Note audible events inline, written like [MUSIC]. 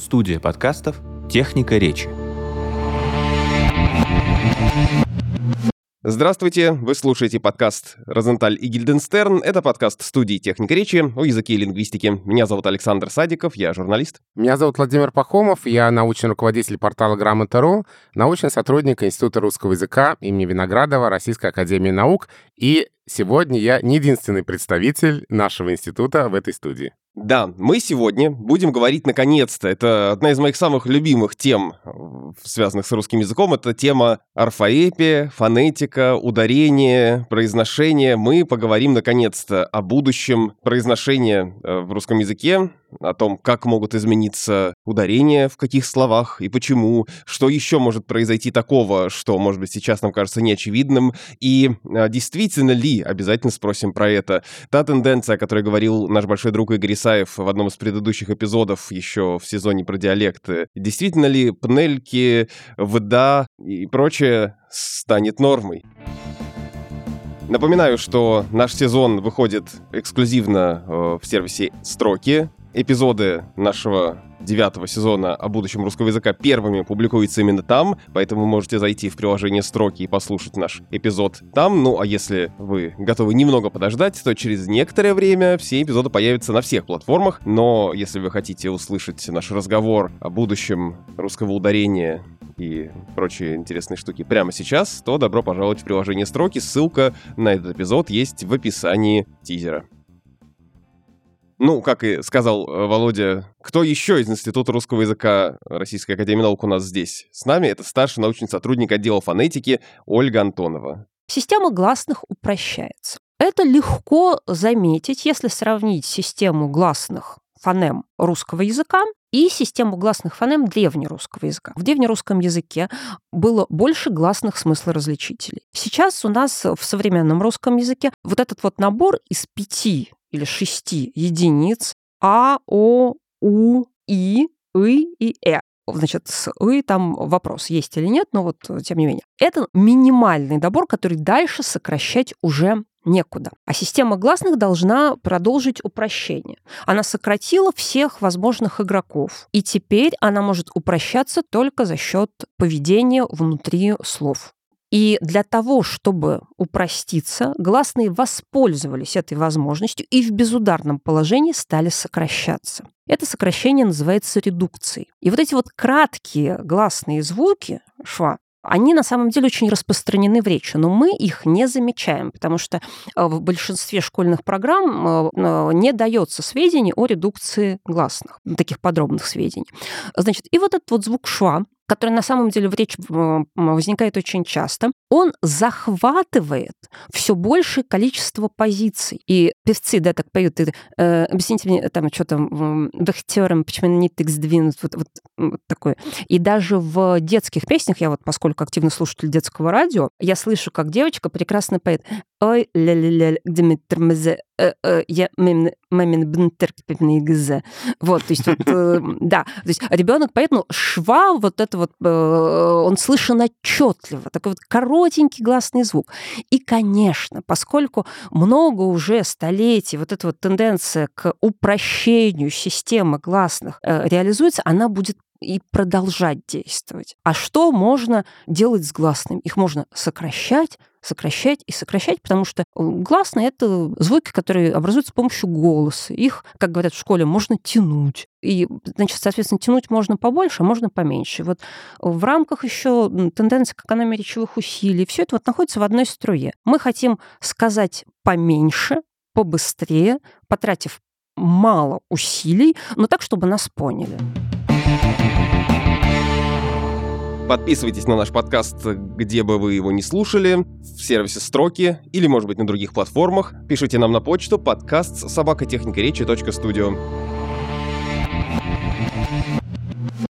Студия подкастов «Техника речи». Здравствуйте, вы слушаете подкаст «Розенталь и Гильденстерн». Это подкаст студии «Техника речи» о языке и лингвистике. Меня зовут Александр Садиков, я журналист. Меня зовут Владимир Пахомов, я научный руководитель портала «Грамота.ру», научный сотрудник Института русского языка имени Виноградова Российской академии наук. И сегодня я не единственный представитель нашего института в этой студии. Да, мы сегодня будем говорить наконец-то. Это одна из моих самых любимых тем, связанных с русским языком. Это тема орфоэпия, фонетика, ударение, произношение. Мы поговорим наконец-то о будущем произношения э, в русском языке, о том, как могут измениться ударения, в каких словах и почему, что еще может произойти такого, что, может быть, сейчас нам кажется неочевидным, и а, действительно ли, обязательно спросим про это, та тенденция, о которой говорил наш большой друг Игорь Исаев в одном из предыдущих эпизодов еще в сезоне про диалекты, действительно ли пнельки, ВДА и прочее станет нормой? Напоминаю, что наш сезон выходит эксклюзивно э, в сервисе Строки. Эпизоды нашего девятого сезона о будущем русского языка первыми публикуются именно там, поэтому вы можете зайти в приложение «Строки» и послушать наш эпизод там. Ну, а если вы готовы немного подождать, то через некоторое время все эпизоды появятся на всех платформах, но если вы хотите услышать наш разговор о будущем русского ударения и прочие интересные штуки прямо сейчас, то добро пожаловать в приложение «Строки». Ссылка на этот эпизод есть в описании тизера. Ну, как и сказал э, Володя, кто еще из Института русского языка Российской Академии Наук у нас здесь? С нами это старший научный сотрудник отдела фонетики Ольга Антонова. Система гласных упрощается. Это легко заметить, если сравнить систему гласных фонем русского языка и систему гласных фонем древнерусского языка. В древнерусском языке было больше гласных смыслоразличителей. Сейчас у нас в современном русском языке вот этот вот набор из пяти или шести единиц А, О, У, И, И и Э. Значит, с «и» там вопрос, есть или нет, но вот тем не менее. Это минимальный добор, который дальше сокращать уже некуда. А система гласных должна продолжить упрощение. Она сократила всех возможных игроков, и теперь она может упрощаться только за счет поведения внутри слов. И для того, чтобы упроститься, гласные воспользовались этой возможностью и в безударном положении стали сокращаться. Это сокращение называется редукцией. И вот эти вот краткие гласные звуки шва, они на самом деле очень распространены в речи, но мы их не замечаем, потому что э, в большинстве школьных программ э, э, не дается сведений о редукции гласных, таких подробных сведений. Значит, и вот этот вот звук шва, который на самом деле в речи возникает очень часто, он захватывает все большее количество позиций. И певцы, да, так поют, и, э, объясните мне, там, что там, вахтером, почему не так сдвинут, вот, вот, вот такое. И даже в детских песнях, я вот, поскольку активно слушатель детского радио, я слышу, как девочка прекрасно поет Ой, ля-ля-ля, где мы тормозы, э, э, я мамин бнтер Вот, то есть, вот, э, [LAUGHS] да, то есть ребенок поет, ну, шва, вот это вот, он слышен отчетливо, такой вот коротенький гласный звук. И, конечно, поскольку много уже столетий вот эта вот тенденция к упрощению системы гласных реализуется, она будет и продолжать действовать. А что можно делать с гласными? Их можно сокращать, сокращать и сокращать, потому что гласные — это звуки, которые образуются с помощью голоса. Их, как говорят в школе, можно тянуть. И, значит, соответственно, тянуть можно побольше, а можно поменьше. Вот в рамках еще тенденции к экономии речевых усилий все это вот находится в одной струе. Мы хотим сказать поменьше, побыстрее, потратив мало усилий, но так, чтобы нас поняли. Подписывайтесь на наш подкаст, где бы вы его не слушали, в сервисе Строки или, может быть, на других платформах. Пишите нам на почту подкаст собакотехникаречи.студио.